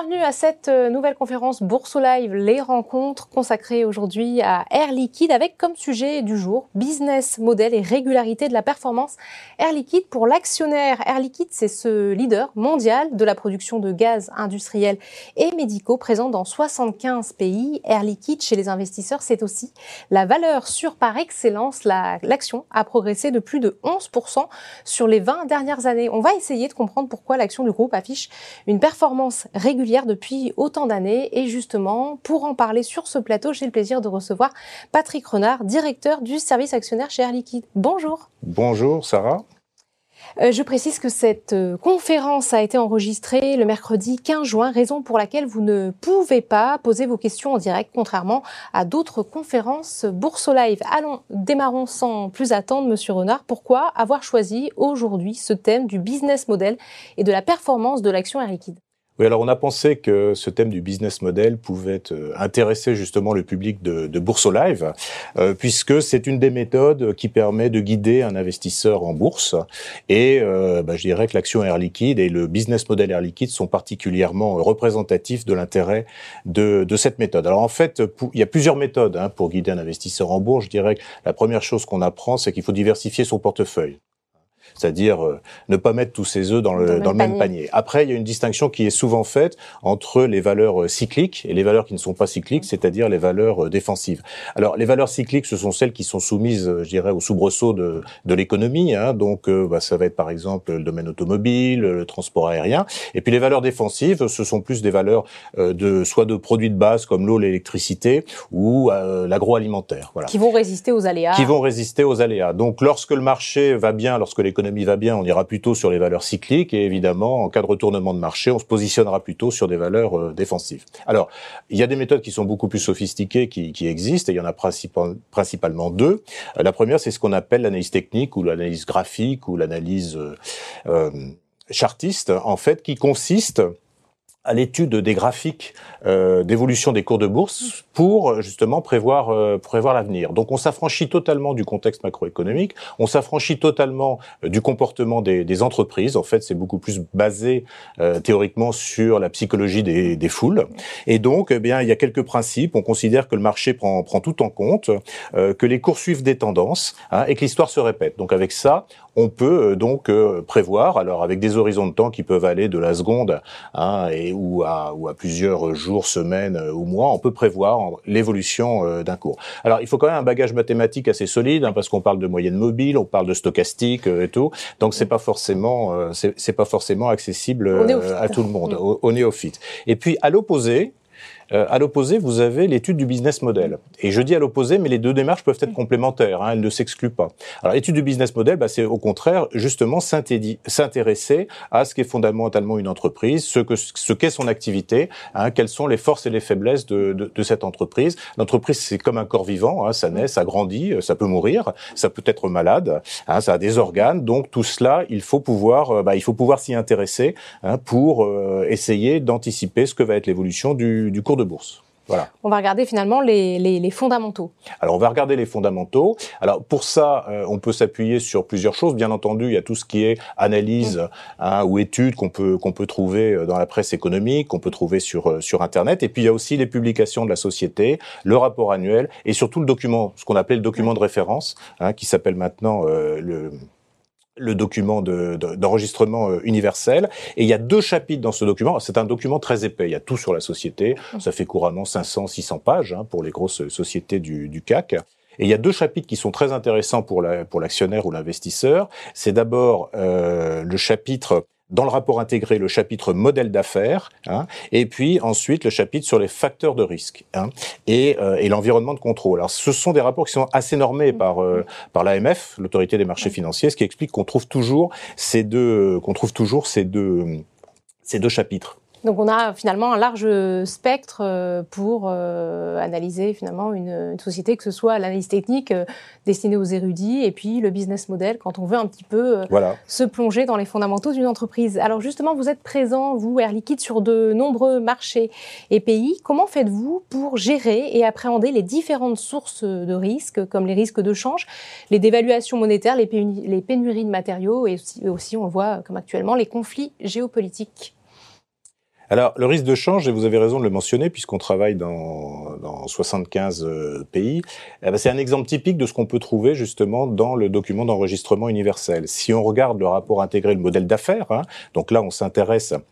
Bienvenue à cette euh, nouvelle conférence Bourse Live, les rencontres consacrées aujourd'hui à Air Liquide avec comme sujet du jour business model et régularité de la performance. Air Liquide pour l'actionnaire. Air Liquide, c'est ce leader mondial de la production de gaz industriel et médicaux présent dans 75 pays. Air Liquide chez les investisseurs, c'est aussi la valeur sûre par excellence. L'action a progressé de plus de 11% sur les 20 dernières années. On va essayer de comprendre pourquoi l'action du groupe affiche une performance performance régulière depuis autant d'années. Et justement, pour en parler sur ce plateau, j'ai le plaisir de recevoir Patrick Renard, directeur du service actionnaire chez Air Liquide. Bonjour. Bonjour Sarah. Euh, je précise que cette euh, conférence a été enregistrée le mercredi 15 juin, raison pour laquelle vous ne pouvez pas poser vos questions en direct, contrairement à d'autres conférences Bourse Live. Allons, démarrons sans plus attendre, Monsieur Renard. Pourquoi avoir choisi aujourd'hui ce thème du business model et de la performance de l'action Air Liquide? Oui, alors on a pensé que ce thème du business model pouvait euh, intéresser justement le public de, de Bourse Live, euh, puisque c'est une des méthodes qui permet de guider un investisseur en bourse. Et euh, bah, je dirais que l'action Air Liquide et le business model Air Liquide sont particulièrement représentatifs de l'intérêt de, de, cette méthode. Alors en fait, il y a plusieurs méthodes hein, pour guider un investisseur en bourse. Je dirais que la première chose qu'on apprend, c'est qu'il faut diversifier son portefeuille c'est-à-dire euh, ne pas mettre tous ses œufs dans le, dans le, même, panier. Après, il y a une distinction qui est souvent faite entre les valeurs euh, cycliques et les valeurs qui ne sont pas cycliques, c'est-à-dire les valeurs euh, défensives. Alors, les valeurs cycliques, ce sont celles qui sont soumises, je dirais, au soubresaut de, de l'économie. Hein, donc, bah, ça va être par exemple le domaine automobile, le transport aérien. Et puis les valeurs défensives, ce sont plus des valeurs de soit de produits de base comme l'eau, l'électricité ou l'agroalimentaire. Voilà. Qui vont résister aux aléas. Qui vont résister aux aléas. Donc, lorsque le marché va bien, lorsque l'économie l'économie va bien, on ira plutôt sur les valeurs cycliques et évidemment, en cas de retournement de marché, on se positionnera plutôt sur des valeurs euh, défensives. Alors, il y a des méthodes qui sont beaucoup plus sophistiquées qui, existent et il y en a principalement deux. Euh, la première, c'est ce qu'on appelle l'analyse technique ou l'analyse graphique ou l'analyse euh, chartiste, en fait, qui consiste à l'étude des graphiques euh, d'évolution des cours de bourse pour justement prévoir euh, prévoir l'avenir. Donc on s'affranchit totalement du contexte macroéconomique, on s'affranchit totalement euh, du comportement des, des, entreprises. En fait, c'est beaucoup plus basé euh, théoriquement sur la psychologie des, des foules. Et donc, eh bien, il y a quelques principes. On considère que le marché prend prend tout en compte, euh, que les cours suivent des tendances hein, et que l'histoire se répète. Donc avec ça, on peut donc prévoir, alors avec des horizons de temps qui peuvent aller de la seconde hein, et ou à, ou à plusieurs jours, semaines euh, ou mois, on peut prévoir l'évolution euh, d'un cours. Alors, il faut quand même un bagage mathématique assez solide, hein, parce qu'on parle de moyenne mobile, on parle de stochastique euh, et tout, donc c'est pas forcément, c'est pas forcément accessible à tout le monde, au, au néophyte. Et puis, à l'opposé, euh, à l'opposé, vous avez l'étude du business model. Et je dis à l'opposé, mais les deux démarches peuvent être complémentaires, hein, elles ne s'excluent pas. Alors l'étude du business model, bah, c'est au contraire justement s'intéresser à ce qu'est fondamentalement une entreprise, ce que ce qu'est son activité, hein, quelles sont les forces et les faiblesses de, de, de cette entreprise. L'entreprise, c'est comme un corps vivant, hein, ça naît, ça grandit, ça peut mourir, ça peut être malade, hein, ça a des organes. Donc tout cela, il faut pouvoir, euh, bah, il faut pouvoir s'y intéresser hein, pour euh, essayer d'anticiper ce que va être l'évolution du, du cours de bourse. Voilà. On va regarder finalement les, les, les, fondamentaux. Alors on va regarder les fondamentaux. Alors pour ça, euh, on peut s'appuyer sur plusieurs choses. Bien entendu, il y a tout ce qui est analyse mmh. hein, ou études qu'on peut qu'on peut trouver euh, dans la presse économique, qu'on peut trouver sur euh, sur internet. Et puis il y a aussi les publications de la société, le rapport annuel et surtout le document, ce qu'on appelait le document de référence, hein, qui s'appelle maintenant euh, le le document d'enregistrement euh, universel. Et il y a deux chapitres dans ce document. C'est un document très épais. Il y a tout sur la société. Ça fait couramment 500, 600 pages hein, pour les grosses sociétés du, du CAC. Et il y a deux chapitres qui sont très intéressants pour l'actionnaire la, pour ou l'investisseur. C'est d'abord euh, le chapitre dans le rapport intégré le chapitre modèle d'affaires, hein, et puis ensuite le chapitre sur les facteurs de risque hein, et, euh, et l'environnement de contrôle. Alors ce sont des rapports qui sont assez normés par euh, par l'AMF, l'autorité des marchés financiers, ce qui explique qu'on trouve toujours ces deux qu'on trouve toujours ces deux ces deux chapitres. Donc on a finalement un large spectre euh, pour euh, analyser finalement une, une, société, que ce soit l'analyse technique euh, destinée aux érudits et puis le business model quand on veut un petit peu voilà. se plonger dans les fondamentaux d'une entreprise. Alors justement, vous êtes présent, vous, Air Liquide, sur de nombreux marchés et pays. Comment faites-vous pour gérer et appréhender les différentes sources de risques, comme les risques de change, les dévaluations monétaires, les, pénuries de matériaux et aussi, aussi on voit comme actuellement les conflits géopolitiques? Alors, le risque de change, et vous avez raison de le mentionner, puisqu'on travaille dans, dans 75 euh, pays, eh ben, c'est un exemple typique de ce qu'on peut trouver justement dans le document d'enregistrement universel. Si on regarde le rapport intégré, le modèle d'affaires, hein, donc là, on s'intéresse à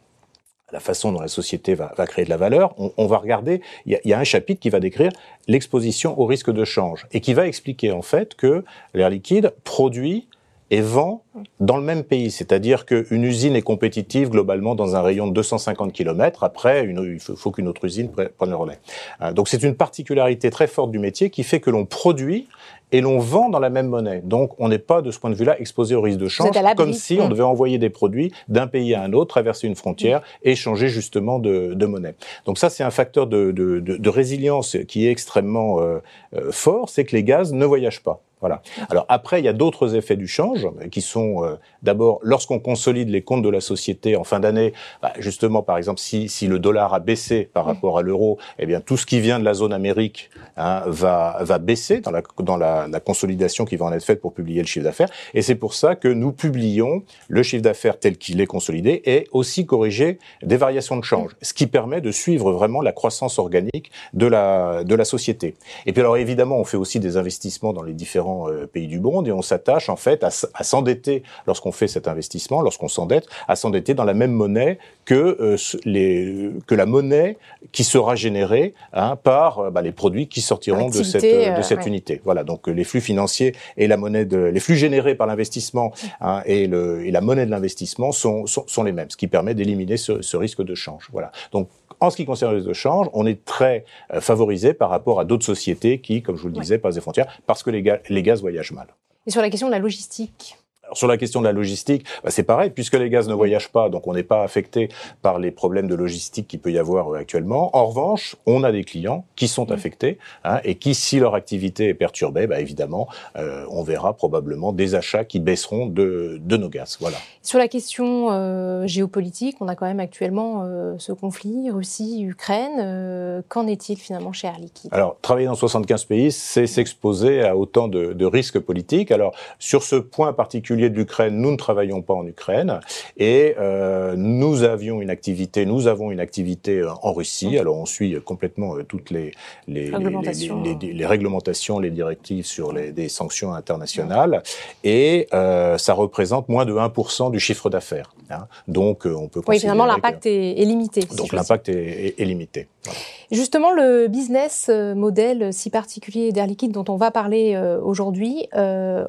la façon dont la société va, va créer de la valeur, on, on va regarder, il y, a, y, a, un chapitre qui va décrire l'exposition au risque de change et qui va expliquer en fait que l'air liquide produit et vend dans le même pays. C'est-à-dire qu'une usine est compétitive globalement dans un rayon de 250 km. Après, une, il faut qu'une autre usine prenne le relais. Euh, donc c'est une particularité très forte du métier qui fait que l'on produit et l'on vend dans la même monnaie. Donc on n'est pas de ce point de vue-là exposé au risque de change, comme si on mmh. devait envoyer des produits d'un pays à un autre, traverser une frontière et changer justement de, de monnaie. Donc ça c'est un facteur de, de, de, résilience qui est extrêmement euh, euh, fort, c'est que les gaz ne voyagent pas. Voilà. Alors après, il y a d'autres effets du change qui sont euh, d'abord lorsqu'on consolide les comptes de la société en fin d'année, bah, justement par exemple si, si le dollar a baissé par rapport à l'euro, eh bien tout ce qui vient de la zone Amérique hein, va va baisser dans la dans la, la, consolidation qui va en être faite pour publier le chiffre d'affaires. Et c'est pour ça que nous publions le chiffre d'affaires tel qu'il est consolidé et aussi corrigé des variations de change, ce qui permet de suivre vraiment la croissance organique de la de la société. Et puis alors évidemment, on fait aussi des investissements dans les différents euh, pays du monde et on s'attache en fait à, s'endetter lorsqu'on fait cet investissement, lorsqu'on s'endette, à s'endetter dans la même monnaie que euh, les que la monnaie qui sera générée hein, par euh, bah, les produits qui sortiront de cette de cette unité. Voilà, donc les flux financiers et la monnaie de les flux générés par l'investissement hein, et le et la monnaie de l'investissement sont, sont, sont les mêmes, ce qui permet d'éliminer ce, ce risque de change. Voilà. Donc en ce qui concerne le risque de change, on est très euh, favorisé par rapport à d'autres sociétés qui, comme je vous le disais, passent des frontières parce que les, les gaz voyagent mal. Et sur la question de la logistique alors sur la question de la logistique, bah c'est pareil, puisque les gaz ne voyagent pas, donc on n'est pas affecté par les problèmes de logistique qu'il peut y avoir euh, actuellement. En revanche, on a des clients qui sont affectés hein, et qui, si leur activité est perturbée, bah évidemment, euh, on verra probablement des achats qui baisseront de, de nos gaz. Voilà. Sur la question euh, géopolitique, on a quand même actuellement euh, ce conflit Russie-Ukraine. Qu'en est-il finalement chez Air Liquide? Alors, travailler dans 75 pays, c'est s'exposer à autant de, de risques politiques. Alors, sur ce point particulier de l'Ukraine, nous ne travaillons pas en Ukraine et euh, nous avions une activité, nous avons une activité euh, en Russie. Alors on suit complètement euh, toutes les les, réglementations. Les, les, les, réglementations, les directives sur les des sanctions internationales et euh, ça représente moins de 1% du chiffre d'affaires. Hein. Donc on peut. Oui, finalement l'impact est, est, limité. Donc l'impact est, est, est, limité. Voilà. Justement, le business model si particulier d'Air Liquide dont on va parler aujourd'hui, euh,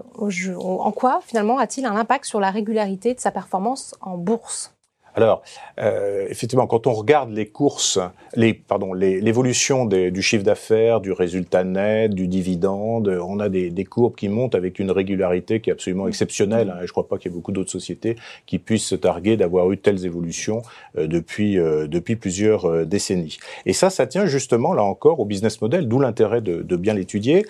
en quoi finalement a-t-il un impact sur la régularité de sa performance en bourse? Alors, euh, effectivement, quand on regarde les courses, les pardon, l'évolution du chiffre d'affaires, du résultat net, du dividende, on a des, des, courbes qui montent avec une régularité qui est absolument exceptionnelle. Hein, je ne crois pas qu'il y ait beaucoup d'autres sociétés qui puissent se targuer d'avoir eu telles évolutions euh, depuis euh, depuis plusieurs décennies. Et ça, ça tient justement là encore au business model, d'où l'intérêt de, de, bien l'étudier.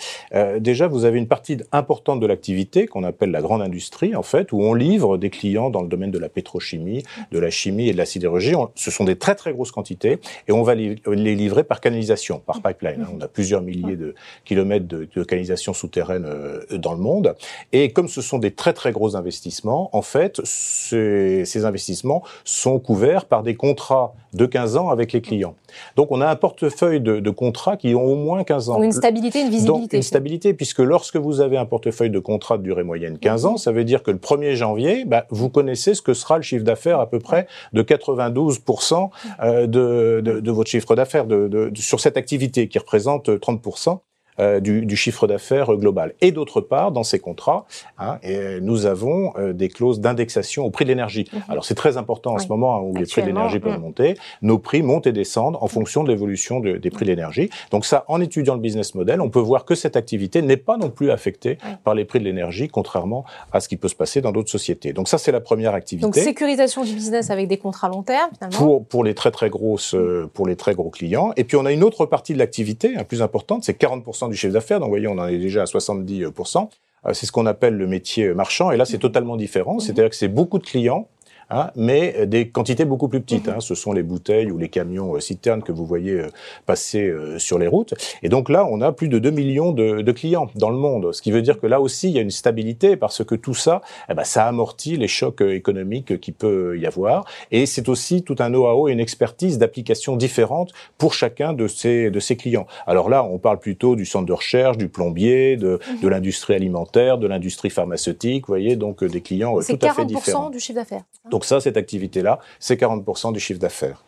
Déjà, vous avez une partie importante de l'activité qu'on appelle la grande industrie, en fait, où on livre des clients dans le domaine de la pétrochimie, de la chimie et de la sidérurgie. Ce sont des très très grosses quantités et on va les livrer par canalisation, par pipeline. On a plusieurs milliers de kilomètres de, de canalisation souterraine euh, dans le monde. Et comme ce sont des très très gros investissements, en fait, ces, ces investissements sont couverts par des contrats de 15 ans avec les clients. Donc on a un portefeuille de, de contrats qui ont au moins 15 ans. Une stabilité, une visibilité. Donc, une stabilité, puisque lorsque vous avez un portefeuille de contrats de durée moyenne 15 ans, ça veut dire que le 1er janvier, bah, vous connaissez ce que sera le chiffre d'affaires à peu près de 92% euh, de, de, de, votre chiffre d'affaires de, de, sur cette activité qui représente 30% euh, du, du, chiffre d'affaires global. Et d'autre part, dans ces contrats, hein, et nous avons euh, des clauses d'indexation au prix de l'énergie. Mmh. Alors c'est très important en oui. ce moment hein, où les prix de l'énergie peuvent mmh. monter. Nos prix montent et descendent en fonction de l'évolution de, des prix de l'énergie. Donc ça, en étudiant le business model, on peut voir que cette activité n'est pas non plus affectée oui. par les prix de l'énergie, contrairement à ce qui peut se passer dans d'autres sociétés. Donc ça, c'est la première activité. Donc sécurisation du business avec des contrats long terme, finalement. Pour, pour les très très grosses, euh, pour les très gros clients. Et puis on a une autre partie de l'activité, hein, plus importante, c'est 40% du chiffre d'affaires. Donc, vous voyez, on en est déjà à 70%. Euh, c'est ce qu'on appelle le métier marchand. Et là, c'est totalement différent. Mm-hmm. C'est-à-dire que c'est beaucoup de clients hein, mais des quantités beaucoup plus petites. Hein. Ce sont les bouteilles ou les camions euh, citernes que vous voyez euh, passer euh, sur les routes. Et donc là, on a plus de 2 millions de, de, clients dans le monde, ce qui veut dire que là aussi, il y a une stabilité parce que tout ça, eh ben, ça amortit les chocs économiques qui peut y avoir. Et c'est aussi tout un know-how et une expertise d'applications différentes pour chacun de ces, de ces clients. Alors là, on parle plutôt du centre de recherche, du plombier, de, de l'industrie alimentaire, de l'industrie pharmaceutique, vous voyez, donc des clients tout à fait différents. C'est 40% du chiffre d'affaires. Donc ça, cette activité-là, c'est 40% du chiffre d'affaires.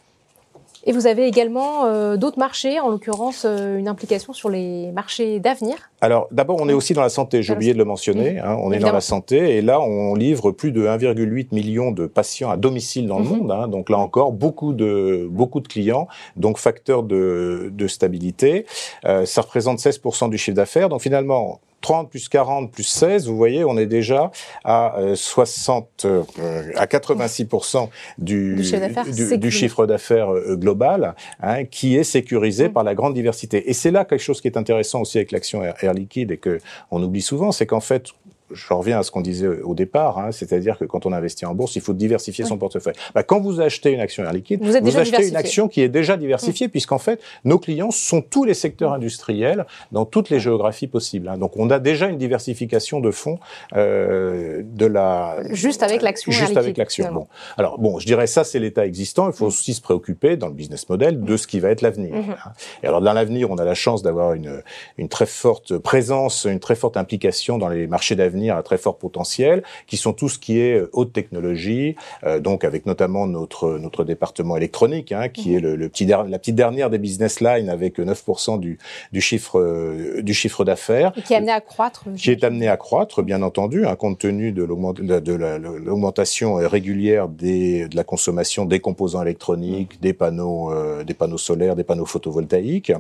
Et vous avez également euh, d'autres marchés, en l'occurrence euh, une implication sur les marchés d'avenir? Alors d'abord, on est aussi dans la santé, j'ai oublié de le mentionner, hein, on est dans la santé et là on livre plus de 1,8 million de patients à domicile dans le mhm. monde, hein, donc là encore beaucoup de, beaucoup de clients, donc facteur de, de stabilité. Euh, ça représente 16% du chiffre d'affaires, donc finalement 30 plus 40 plus 16, vous voyez, on est déjà à 60, euh, euh, à 86% du, du, chiffre d'affaires euh, global, hein, qui est sécurisé mm. par la grande diversité. Et c'est là quelque chose qui est intéressant aussi avec l'action Air Liquide et que on oublie souvent, c'est qu'en fait, je reviens à ce qu'on disait au départ, hein, c'est-à-dire que quand on investit en bourse, il faut diversifier son portefeuille. Bah, quand vous achetez une action Air Liquide, vous, achetez une action qui est déjà diversifiée, mmh. puisqu'en fait, nos clients sont tous les secteurs industriels dans toutes les géographies possibles. Hein. Donc, on a déjà une diversification de fonds euh, de la juste avec l'action. Juste avec l'action. Bon, alors bon, je dirais ça, c'est l'état existant. Il faut mmh. aussi se préoccuper dans le business model de ce qui va être l'avenir. Mmh. Hein. Et alors, dans l'avenir, on a la chance d'avoir une une très forte présence, une très forte implication dans les marchés d'avenir à très fort potentiel, qui sont tout ce qui est euh, haute technologie, euh, donc avec notamment notre notre département électronique, hein, qui est le, le, petit la petite dernière des business lines avec 9% du du chiffre euh, du chiffre d'affaires, qui est amené à croître, qui est amené à croître, bien entendu, hein, compte tenu de l'augmentation régulière des de la consommation des composants électroniques, des panneaux des panneaux solaires, des panneaux photovoltaïques.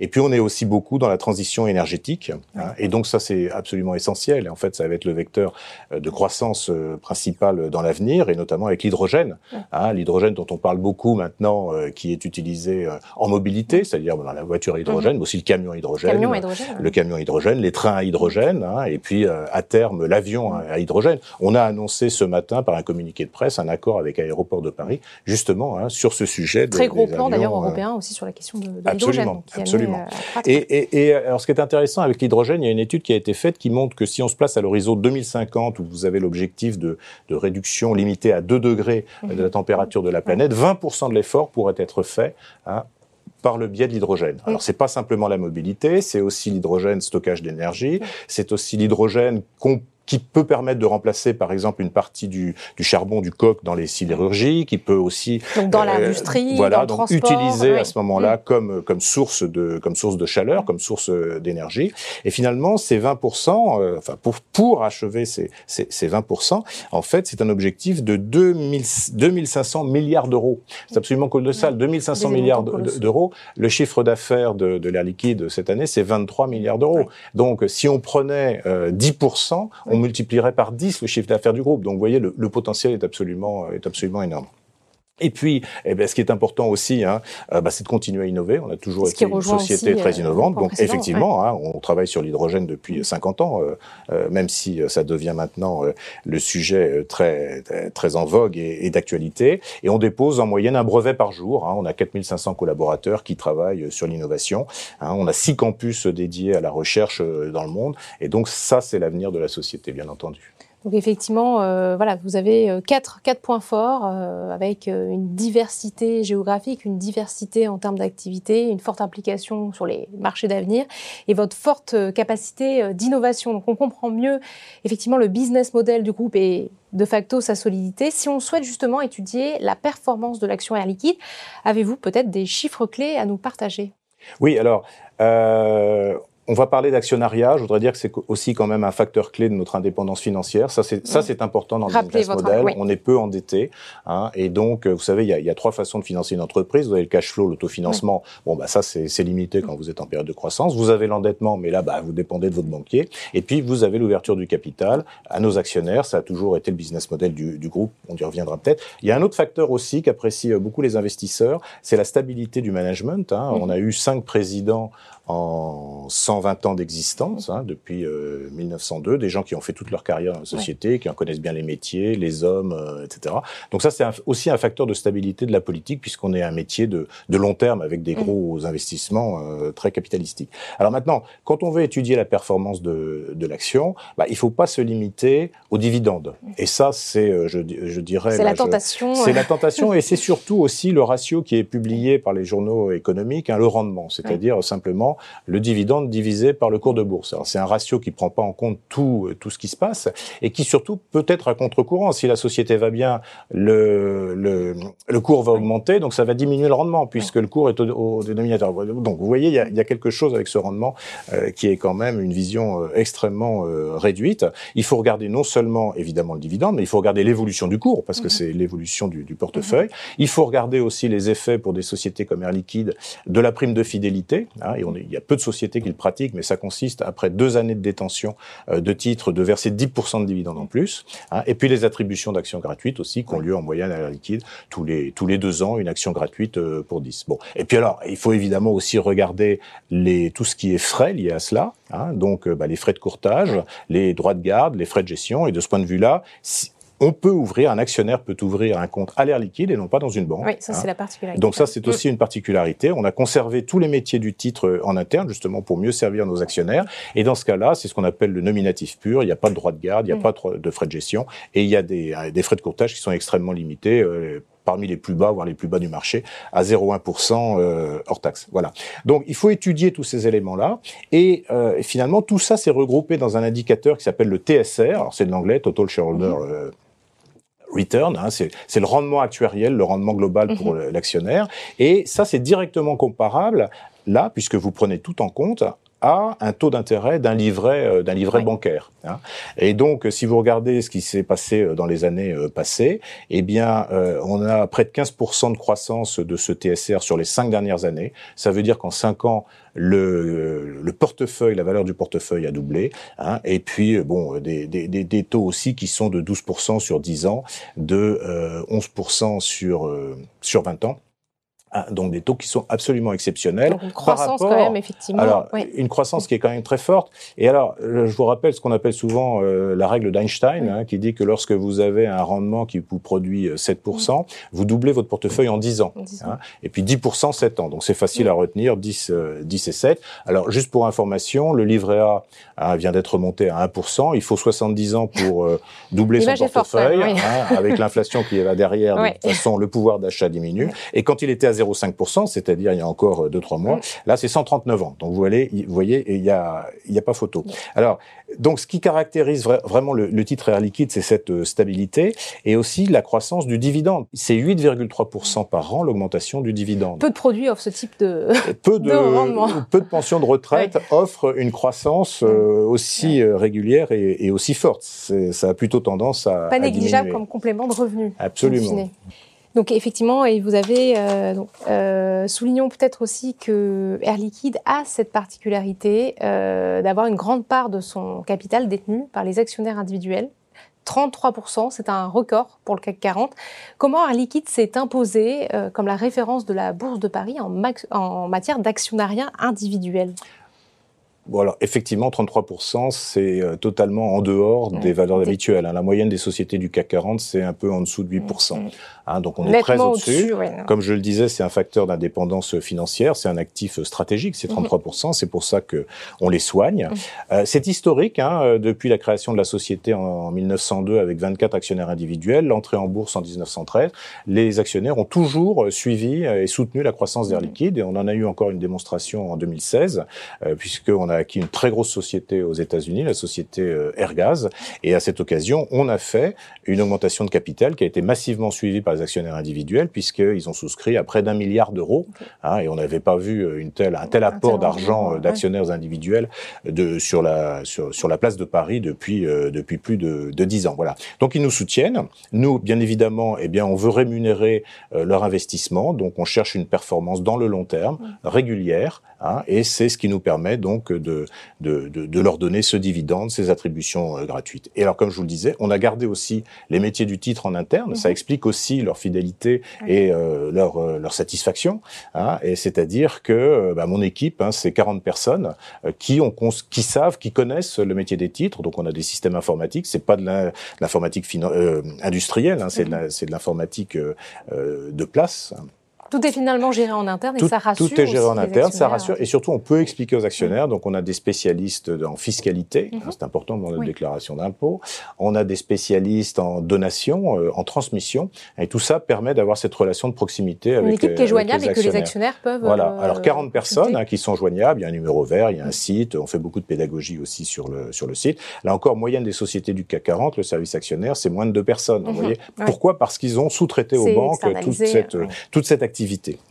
Et puis on est aussi beaucoup dans la transition énergétique, hein, et donc ça c'est absolument essentiel. Et en fait, ça va être le vecteur euh, de croissance euh, principal dans l'avenir, et notamment avec l'hydrogène. Hein, l'hydrogène dont on parle beaucoup maintenant, euh, qui est utilisé en mobilité, c'est-à-dire dans la voiture à hydrogène, mhm. mais aussi le camion hydrogène, camion hydrogène le camion hydrogène, les trains à hydrogène, hein, et puis à terme l'avion à hydrogène. On a annoncé ce matin par un communiqué de presse un accord avec Aéroport de Paris, justement sur ce sujet. Très gros plan d'ailleurs européen aussi sur la question de, de l'hydrogène. Absolument. Euh, et, et, alors, ce qui est intéressant avec l'hydrogène, il y a une étude qui a été faite qui montre que si on se place à l'horizon 2050, où vous avez l'objectif de, de, réduction limitée à 2 degrés de la température de la planète, 20% de l'effort pourrait être fait hein, par le biais de l'hydrogène. Alors c'est pas simplement la mobilité, c'est aussi l'hydrogène stockage d'énergie, c'est aussi l'hydrogène qu'on qui peut permettre de remplacer, par exemple, une partie du, du charbon du coq dans les sidérurgies, qui peut aussi donc dans euh, l'industrie, voilà, dans le donc transport, utiliser à ce moment-là mm. comme comme source de comme source de chaleur, comme source euh, d'énergie. Et finalement, ces 20% euh, enfin pour pour achever ces ces, ces 20 en fait, c'est un objectif de 2000, 2500 milliards d'euros. C'est absolument colossal, 2500 milliards d'euros. Le chiffre d'affaires de, de l'air liquide cette année, c'est 23 milliards d'euros. Donc, si on prenait 10 on multiplierait par 10 le chiffre d'affaires du groupe. Donc vous voyez, le, le potentiel est absolument, est absolument énorme. Et puis, eh ben, ce qui est important aussi, hein, euh, bah, c'est de continuer à innover. On a toujours été une société très euh, innovante. Donc, effectivement, hein, on travaille sur l'hydrogène depuis 50 ans, euh, même si ça devient maintenant le sujet très très en vogue et, d'actualité. Et on dépose en moyenne un brevet par jour. Hein. On a 4500 collaborateurs qui travaillent sur l'innovation. Hein. On a six campus dédiés à la recherche dans le monde. Et donc, ça, c'est l'avenir de la société, bien entendu. Donc effectivement, euh, voilà, vous avez euh, quatre, points forts euh, avec une diversité géographique, une diversité en termes d'activité, une forte implication sur les marchés d'avenir et votre forte capacité d'innovation. Donc on comprend mieux effectivement le business model du groupe et de facto sa solidité. Si on souhaite justement étudier la performance de l'action Air Liquide, avez-vous peut-être des chiffres clés à nous partager? Oui, alors on va parler d'actionnariat. Je voudrais dire que c'est aussi quand même un facteur clé de notre indépendance financière. Ça, c'est ça, c'est important dans le business model. On est peu endetté, hein, et donc, vous savez, il y, a, il y, a, trois façons de financer une entreprise. Vous avez le cash flow, l'autofinancement. Bon, bah ça, c'est limité quand vous êtes en période de croissance. Vous avez l'endettement, mais là, bah, vous dépendez de votre banquier. Et puis, vous avez l'ouverture du capital à nos actionnaires. Ça a toujours été le business model du, du groupe. On y reviendra peut-être. Il y a un autre facteur aussi qu'apprécient beaucoup les investisseurs, c'est la stabilité du management. Hein. On a eu cinq présidents en 120 ans d'existence, hein, depuis 1902, euh, des gens qui ont fait toute leur carrière dans la société, qui en connaissent bien les métiers, les hommes, euh, etc. Donc ça, c'est aussi un facteur de stabilité de la politique, puisqu'on est un métier de, de, long terme avec des mm. gros investissements euh, très capitalistiques. Alors maintenant, quand on veut étudier la performance de, de l'action, bah, il faut pas se limiter aux dividendes. Et ça, c'est, je, je, dirais... C'est la tentation. C'est la tentation, et c'est surtout aussi le ratio qui est publié par les journaux économiques, hein, le rendement, c'est-à-dire simplement le dividende divisé par le cours de bourse. c'est un ratio qui prend pas en compte tout tout ce qui se passe et qui surtout peut être à contre-courant. Si la société va bien, le, le, le cours va augmenter, donc ça va diminuer le rendement puisque le cours est au, dénominateur. Donc vous voyez, il y a, y a quelque chose avec ce rendement euh, qui est quand même une vision euh, extrêmement euh, réduite. Il faut regarder non seulement évidemment le dividende, mais il faut regarder l'évolution du cours parce que mhm. c'est l'évolution du, du, portefeuille. Mhm. Il faut regarder aussi les effets pour des sociétés comme Air Liquide de la prime de fidélité. Hein, et on est, il y a peu de sociétés qui le pratiquent, mais ça consiste, après deux années de détention euh, de titres, de verser 10% de dividendes en plus. Hein. et puis les attributions d'actions gratuites aussi, qui ont lieu en moyenne à la liquide tous les, tous les deux ans, une action gratuite euh, pour 10. Bon. Et puis alors, il faut évidemment aussi regarder les, tout ce qui est frais liés à cela. Hein, donc euh, bah, les frais de courtage, les droits de garde, les frais de gestion. Et de ce point de vue-là, on peut ouvrir, un actionnaire peut ouvrir un compte à l'air liquide et non pas dans une banque. Oui, ça c'est hein. la particularité. Donc ça c'est aussi une particularité. On a conservé tous les métiers du titre euh, en interne justement pour mieux servir nos actionnaires. Et dans ce cas-là, c'est ce qu'on appelle le nominatif pur. Il n'y a pas de droit de garde, il n'y a mm. pas de frais de gestion et il y a des, euh, des frais de courtage qui sont extrêmement limités. Euh, parmi les plus bas, voire les plus bas du marché, à 0,1% euh, hors taxe. Voilà. Donc il faut étudier tous ces éléments-là, et euh, finalement tout ça s'est regroupé dans un indicateur qui s'appelle le TSR. Alors c'est de l'anglais, Total Shareholder mm return, hein, c'est le rendement actuariel, le rendement global pour mhm. l'actionnaire. Et ça, c'est directement comparable, là, puisque vous prenez tout en compte, à un taux d'intérêt d'un livret euh, d'un livret bancaire. Hein. Et donc, si vous regardez ce qui s'est passé euh, dans les années euh, passées, eh bien, on a près de 15% de croissance de ce TSR sur les cinq dernières années. Ça veut dire qu'en cinq ans, le, le, portefeuille, la valeur du portefeuille a doublé. Hein. Et puis, bon, des, des, des, taux aussi qui sont de 12% sur 10 ans, de 11% sur sur 20 ans. Donc des taux qui sont absolument exceptionnels. Donc une croissance quand même, effectivement. Alors, une croissance qui est quand même très forte. Et alors, je vous rappelle ce qu'on appelle souvent euh, la règle d'Einstein, hein, qui dit que lorsque vous avez un rendement qui vous produit 7%, euh, vous doublez votre portefeuille en 10 ans. Hein, et puis 10%, 7 ans. Donc c'est facile à retenir, 10, 10 euh, et 7. Alors, juste pour information, le livret A hein, vient d'être monté à 1%. Il faut 70 ans pour doubler son portefeuille. Avec l'inflation qui est là derrière, de toute façon, le pouvoir d'achat diminue. Et quand il était à 0,5%, c'est-à-dire il y a encore 2-3 euh, mois. Là, c'est 139 ans. Donc vous, voyez, vous voyez, il n'y a, il y a pas photo. Alors, donc ce qui caractérise vraiment le, titre Air Liquide, c'est cette euh, stabilité et aussi la croissance du dividende. C'est 8,3% par an l'augmentation du dividende. Peu de produits offrent ce type de, peu de, rendement. Peu de pensions de retraite offrent une croissance euh, aussi régulière et, aussi forte. Ça a plutôt tendance à pas négligeable comme complément de revenus. Absolument. Donc effectivement, et vous avez euh, euh, soulignons peut-être aussi que Air Liquide a cette particularité euh, d'avoir une grande part de son capital détenu par les actionnaires individuels. 33%, c'est un record pour le CAC 40. Comment Air Liquide s'est imposé comme la référence de la Bourse de Paris en, en matière d'actionnariat individuel? Bon alors effectivement 33% c'est totalement en dehors des valeurs habituelles. Hein. La moyenne des sociétés du CAC 40 c'est un peu en dessous de 8%. Hein, donc on est très au-dessus. Comme je le disais, c'est un facteur d'indépendance financière, c'est un actif stratégique, c'est 33%. Mhm. C'est pour ça que on les soigne. Mhm. Euh, c'est historique hein, euh, depuis la création de la société en, 1902 avec 24 actionnaires individuels, l'entrée en bourse en 1913. Les actionnaires ont toujours suivi et soutenu la croissance d'Air mhm. Liquide et on en a eu encore une démonstration en 2016 puisqu'on a acquis une très grosse société aux États-Unis, la société euh, Airgaz. Et à cette occasion, on a fait une augmentation de capital qui a été massivement suivie par les actionnaires individuels, puisqu'ils ont souscrit à près d'un milliard d'euros. Hein, et on n'avait pas vu une telle, un tel apport d'argent euh, d'actionnaires individuels de, sur, la, sur, sur, la place de Paris depuis, euh, depuis plus de dix ans. Voilà. Donc ils nous soutiennent. Nous, bien évidemment, eh bien, on veut rémunérer leur investissement. Donc on cherche une performance dans le long terme, régulière. Hein, et c'est ce qui nous permet donc de, de, de, de, leur donner ce dividende, ces attributions euh, gratuites. Et alors, comme je vous le disais, on a gardé aussi les métiers du titre en interne. Ça mhm. explique aussi leur fidélité et euh, leur, euh, leur satisfaction. Hein, et c'est-à-dire que bah, mon équipe, hein, c'est 40 personnes qui, ont, qui savent, qui connaissent le métier des titres. Donc on a des systèmes informatiques. C'est pas de l'informatique industrielle, hein, c'est de l'informatique de place. Tout est finalement géré en interne et ça rassure. Tout est géré en interne, ça rassure. Et surtout, on peut expliquer aux actionnaires. Donc, on a des spécialistes en fiscalité, mhm. c'est important dans la déclaration d'impôt. On a des spécialistes en donation, euh, en transmission. Et tout ça permet d'avoir cette relation de proximité avec, Une équipe qui est joignable et que les actionnaires peuvent. Voilà. Euh, Alors, 40 personnes hein, qui sont joignables. Il y a un numéro vert, il y a un site. On fait beaucoup de pédagogie aussi sur le, sur le site. Là encore, moyenne des sociétés du CAC 40, le service actionnaire, c'est moins de deux personnes. Vous mhm. voyez Pourquoi? Parce qu'ils ont sous-traité aux banques toute cette, toute cette activité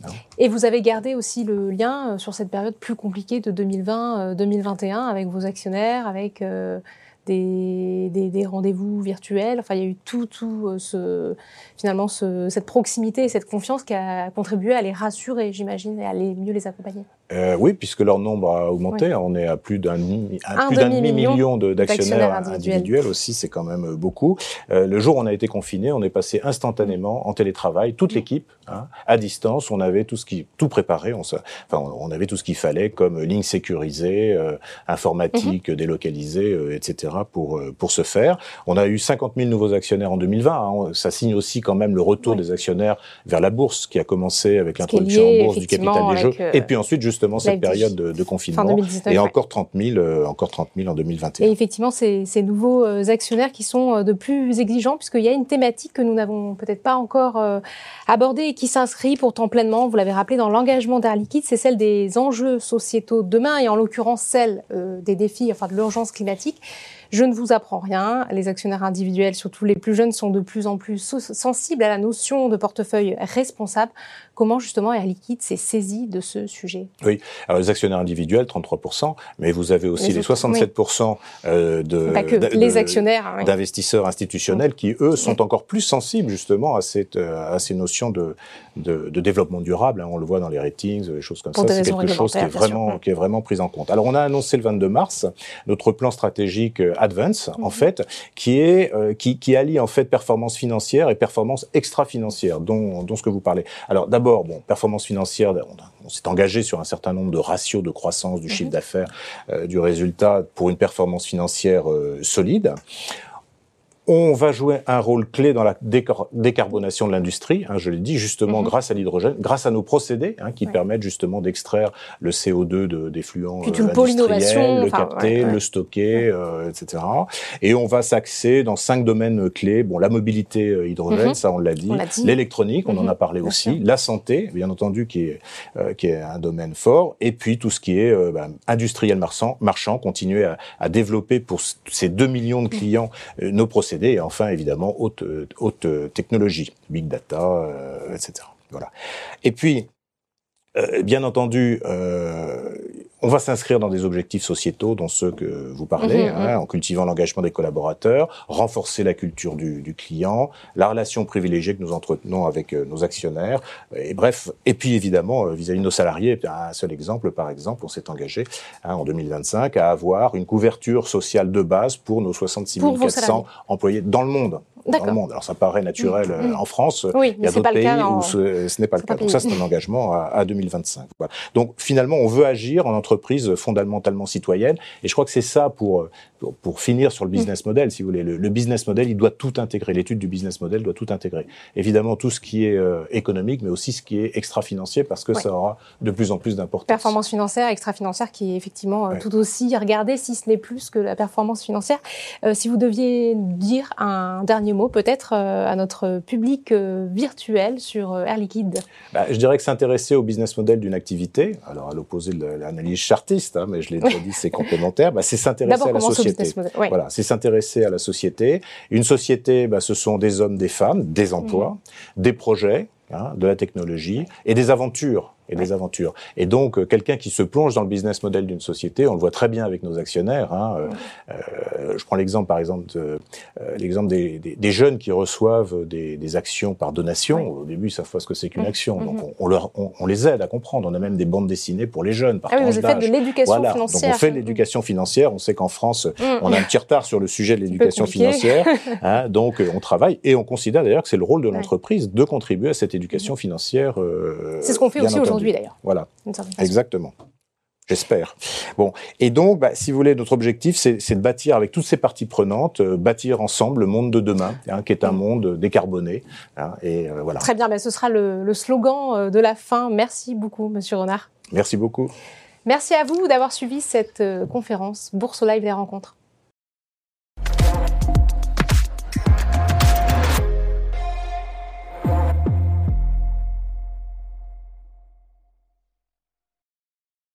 Hein. Et vous avez gardé aussi le lien euh, sur cette période plus compliquée de 2020-2021 euh, avec vos actionnaires, avec euh, des, rendez-vous virtuels. Enfin, il y a eu tout, tout ce, finalement cette proximité et cette confiance qui a contribué à les rassurer, j'imagine, et à les, mieux les accompagner. Euh, oui, puisque leur nombre a augmenté. On est à plus d'un demi-million d'actionnaires individuels. aussi, c'est quand même euh, beaucoup. Euh, le jour où on a été confiné, on est passé instantanément en télétravail, toute l'équipe, hein, à distance. On avait tout ce qui, tout préparé. On, enfin, on avait tout ce qu'il fallait comme ligne sécurisée, informatique mhm. délocalisée, etc. pour pour se faire. On a eu 50 000 nouveaux actionnaires en 2020. Hein. Ça signe aussi quand même le retour des actionnaires vers la bourse qui a commencé avec l'introduction en bourse du capital des jeux. Et puis ensuite, justement cette période de, confinement. et encore 30 000, euh, encore 30 000 en 2021. Et effectivement, ces, ces nouveaux euh, actionnaires qui sont euh, de plus exigeants, puisqu'il y a une thématique que nous n'avons peut-être pas encore abordée et qui s'inscrit pourtant pleinement, vous l'avez rappelé, dans l'engagement d'Air Liquide, c'est celle des enjeux sociétaux demain et en l'occurrence celle des défis, enfin de l'urgence climatique. Je ne vous apprends rien. Les actionnaires individuels, surtout les plus jeunes, sont de plus en plus sensibles à la notion de portefeuille responsable. Comment justement Air Liquide s'est saisi de ce sujet? Oui, alors les actionnaires individuels, 33%, mais vous avez aussi les, 67% euh, de, les actionnaires d'investisseurs institutionnels qui, eux, sont encore plus sensibles justement à, cette, euh, à ces notions de, de, de développement durable. Hein. On le voit dans les ratings, les choses comme ça. C'est quelque chose qui est, vraiment, qui est vraiment pris en compte. Alors on a annoncé le 22 mars notre plan stratégique euh, Advance, en mhm. fait, qui est euh, qui, qui, allie en fait performance financière et performance extra-financière, dont, dont ce que vous parlez. Alors d'abord, bon, performance financière, on, s'est engagé sur un certain nombre de ratios de croissance du chiffre mhm. d'affaires, euh, du résultat pour une performance financière euh, solide. On va jouer un rôle clé dans la décarbonation de l'industrie, hein, je l'ai dit justement mhm. grâce à l'hydrogène, grâce à nos procédés hein, qui permettent justement d'extraire le CO2 de, des fluents euh, industriels, le capter, le stocker, euh, etc. Et on va s'axer dans cinq domaines clés. Bon, la mobilité euh, hydrogène, mhm. ça on l'a dit, l'électronique, on en a mhm. parlé aussi, la santé, bien entendu, qui est euh, qui est un domaine fort, et puis tout ce qui est euh, bah, industriel marchand, marchand, continuer à, à, développer pour ces 2 millions de clients nos procédés et enfin évidemment haute, haute technologie, big data, euh, etc. Voilà. Et puis, euh, bien entendu, euh, on va s'inscrire dans des objectifs sociétaux, dont ceux que vous parlez, mhm, hein, mhm. en cultivant l'engagement des collaborateurs, renforcer la culture du, du, client, la relation privilégiée que nous entretenons avec euh, nos actionnaires, et bref, et puis évidemment euh, vis-à-vis de nos salariés. Un seul exemple, par exemple, on s'est engagé hein, en 2025 à avoir une couverture sociale de base pour nos 66 400 employés dans le monde dans le monde. Alors ça paraît naturel mmh, mmh. en France. Oui, il y a d'autres pays où ce, n'est pas le cas. Donc ça, c'est un engagement à, à 2025. Voilà. Donc finalement, on veut agir en entreprise fondamentalement citoyenne. Et je crois que c'est ça pour pour, finir sur le mm. business model, si vous voulez. Le, business model, il doit tout intégrer. L'étude du business model doit tout intégrer. Évidemment, tout ce qui est euh, économique, mais aussi ce qui est extra-financier, parce que ça aura de plus en plus d'importance. Performance financière, extra-financière, qui est effectivement euh, tout aussi regardée, si ce n'est plus que la performance financière. Euh, si vous deviez dire un dernier mot, peut-être, à notre public virtuel sur Air Liquide bah, Je dirais que s'intéresser au business model d'une activité, alors à l'opposé de l'analyse chartiste, hein, mais je l'ai déjà dit, c'est complémentaire, bah, c'est s'intéresser à la société. Voilà, c'est s'intéresser à la société. Une société, bah, ce sont des hommes, des femmes, des emplois, mmh. des projets, hein, de la technologie et des aventures et des aventures. Et donc, euh, quelqu'un qui se plonge dans le business model d'une société, on le voit très bien avec nos actionnaires. Hein, euh, euh je prends l'exemple, par exemple, de, euh, l'exemple des, des, des, jeunes qui reçoivent des, des actions par donation. Au début, ils savent pas ce que c'est qu'une mmh. action. Donc, mmh. on, on leur, on, on, les aide à comprendre. On a même des bandes dessinées pour les jeunes. Par ah oui, vous faites de l'éducation voilà. financière. Donc, on fait de l'éducation financière. On sait qu'en France, mmh. on a un petit retard sur le sujet de l'éducation financière. Hein, donc, on travaille et on considère d'ailleurs que c'est le rôle de l'entreprise de contribuer à cette éducation financière. Euh, c'est ce qu'on fait aussi aujourd'hui d'ailleurs. Voilà. Exactement. J'espère. Bon, et donc, bah, si vous voulez, notre objectif, c'est de bâtir avec toutes ces parties prenantes, euh, bâtir ensemble le monde de demain, hein, qui est un mm. monde décarboné. Hein, et euh, voilà. Très bien, mais ce sera le, le, slogan euh, de la fin. Merci beaucoup, Monsieur Renard. Merci beaucoup. Merci à vous d'avoir suivi cette euh, conférence Bourse Live des rencontres.